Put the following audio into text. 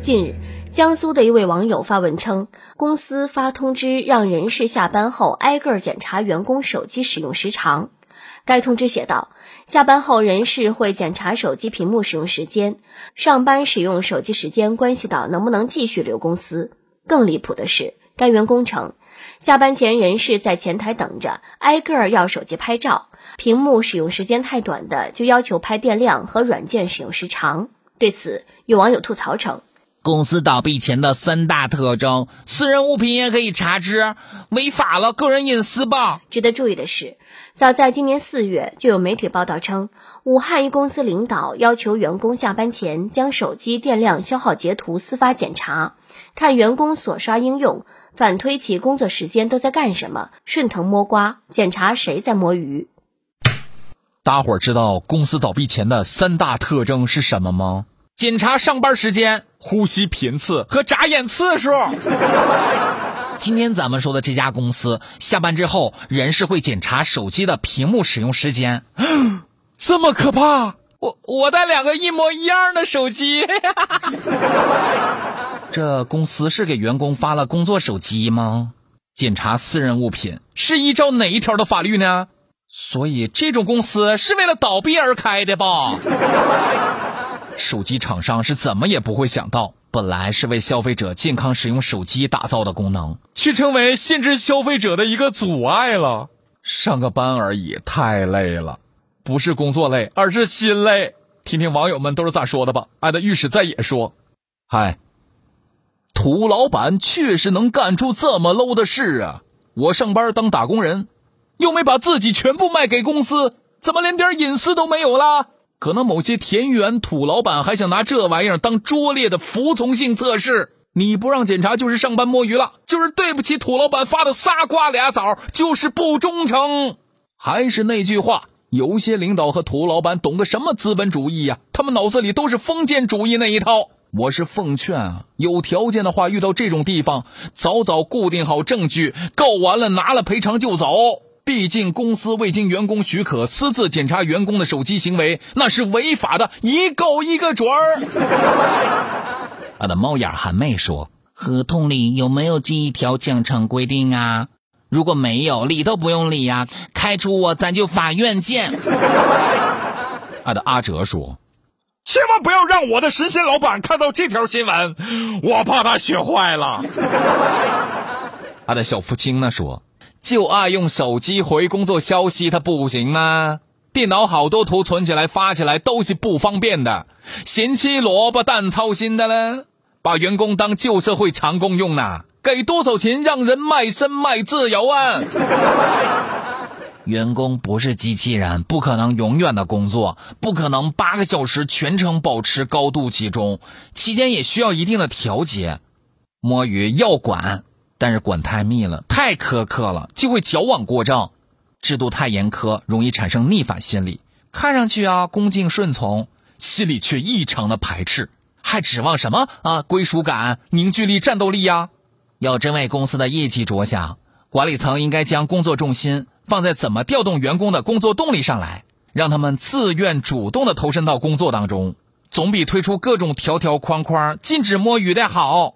近日，江苏的一位网友发文称，公司发通知让人事下班后挨个检查员工手机使用时长。该通知写道，下班后人事会检查手机屏幕使用时间，上班使用手机时间关系到能不能继续留公司。更离谱的是，该员工称，下班前人事在前台等着，挨个要手机拍照，屏幕使用时间太短的就要求拍电量和软件使用时长。对此，有网友吐槽称。公司倒闭前的三大特征，私人物品也可以查知，违法了个人隐私吧？值得注意的是，早在今年四月，就有媒体报道称，武汉一公司领导要求员工下班前将手机电量消耗截图私发检查，看员工所刷应用，反推其工作时间都在干什么，顺藤摸瓜，检查谁在摸鱼。大伙儿知道公司倒闭前的三大特征是什么吗？检查上班时间、呼吸频次和眨眼次数。今天咱们说的这家公司，下班之后人事会检查手机的屏幕使用时间，这么可怕？我我带两个一模一样的手机。这公司是给员工发了工作手机吗？检查私人物品是依照哪一条的法律呢？所以这种公司是为了倒闭而开的吧？手机厂商是怎么也不会想到，本来是为消费者健康使用手机打造的功能，却成为限制消费者的一个阻碍了。上个班而已，太累了，不是工作累，而是心累。听听网友们都是咋说的吧。爱的御史在也说：“嗨，土老板确实能干出这么 low 的事啊！我上班当打工人，又没把自己全部卖给公司，怎么连点隐私都没有了？”可能某些田园土老板还想拿这玩意儿当拙劣的服从性测试，你不让检查就是上班摸鱼了，就是对不起土老板发的仨瓜俩枣，就是不忠诚。还是那句话，有些领导和土老板懂得什么资本主义呀？他们脑子里都是封建主义那一套。我是奉劝啊，有条件的话，遇到这种地方，早早固定好证据，告完了拿了赔偿就走。毕竟，公司未经员工许可私自检查员工的手机行为，那是违法的，一告一个准儿。我的猫眼含妹说：“合同里有没有这一条奖惩规定啊？如果没有，理都不用理呀，开除我，咱就法院见。”俺的阿哲说：“千万不要让我的神仙老板看到这条新闻，我怕他学坏了。”他的小福清呢说。就爱用手机回工作消息，它不行吗？电脑好多图存起来发起来都是不方便的，嫌弃萝卜淡操心的了。把员工当旧社会长工用呢？给多少钱让人卖身卖自由啊？员工不是机器人，不可能永远的工作，不可能八个小时全程保持高度集中，期间也需要一定的调节。摸鱼要管。但是管太密了，太苛刻了，就会矫枉过正；制度太严苛，容易产生逆反心理。看上去啊恭敬顺从，心里却异常的排斥，还指望什么啊归属感、凝聚力、战斗力呀？要真为公司的业绩着想，管理层应该将工作重心放在怎么调动员工的工作动力上来，让他们自愿主动的投身到工作当中，总比推出各种条条框框禁止摸鱼的好。